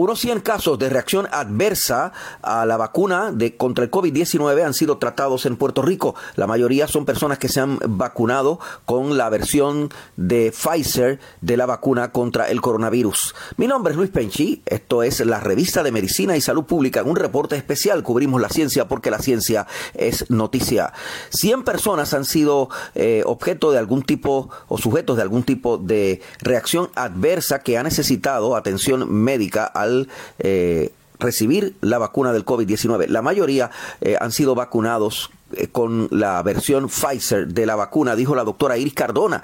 Unos 100 casos de reacción adversa a la vacuna de, contra el COVID-19 han sido tratados en Puerto Rico. La mayoría son personas que se han vacunado con la versión de Pfizer de la vacuna contra el coronavirus. Mi nombre es Luis Penchi, esto es la revista de Medicina y Salud Pública. En un reporte especial cubrimos la ciencia porque la ciencia es noticia. 100 personas han sido eh, objeto de algún tipo o sujetos de algún tipo de reacción adversa que ha necesitado atención médica al eh, recibir la vacuna del COVID-19. La mayoría eh, han sido vacunados eh, con la versión Pfizer de la vacuna, dijo la doctora Iris Cardona,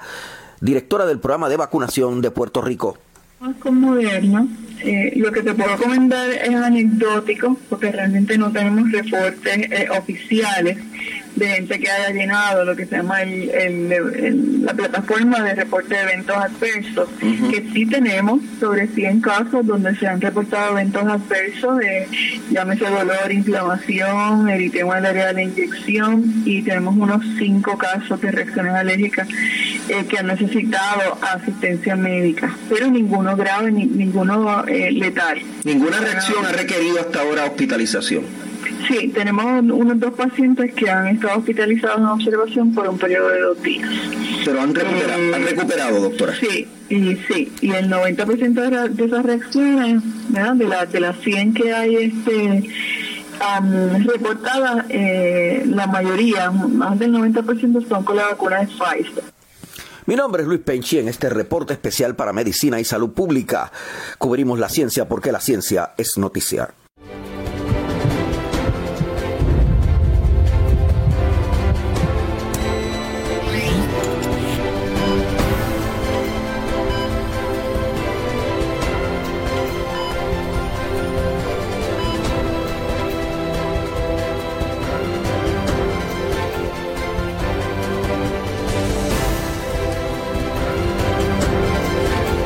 directora del programa de vacunación de Puerto Rico. Con Moderna, lo que te puedo comentar es anecdótico, porque realmente no tenemos reportes oficiales de gente que haya llenado lo que se llama el, la plataforma de reporte de eventos adversos, que sí tenemos sobre 100 casos donde se han reportado eventos adversos de, llámese dolor, inflamación, eritema del área de la inyección, y tenemos unos 5 casos de reacciones alérgicas eh, que han necesitado asistencia médica, pero ninguno grave, ni, ninguno eh, letal. Ninguna reacción ha requerido hasta ahora hospitalización. Sí, tenemos unos dos pacientes que han estado hospitalizados en observación por un periodo de dos días. Pero han recuperado, han recuperado doctora. Sí, y sí, y el 90% de, de esas reacciones, ¿verdad? De, la, de las 100 que hay este reportadas, eh, la mayoría, más del 90% son con la vacuna de Pfizer. Mi nombre es Luis Penchi en este reporte especial para Medicina y Salud Pública. Cubrimos la ciencia porque la ciencia es noticiar.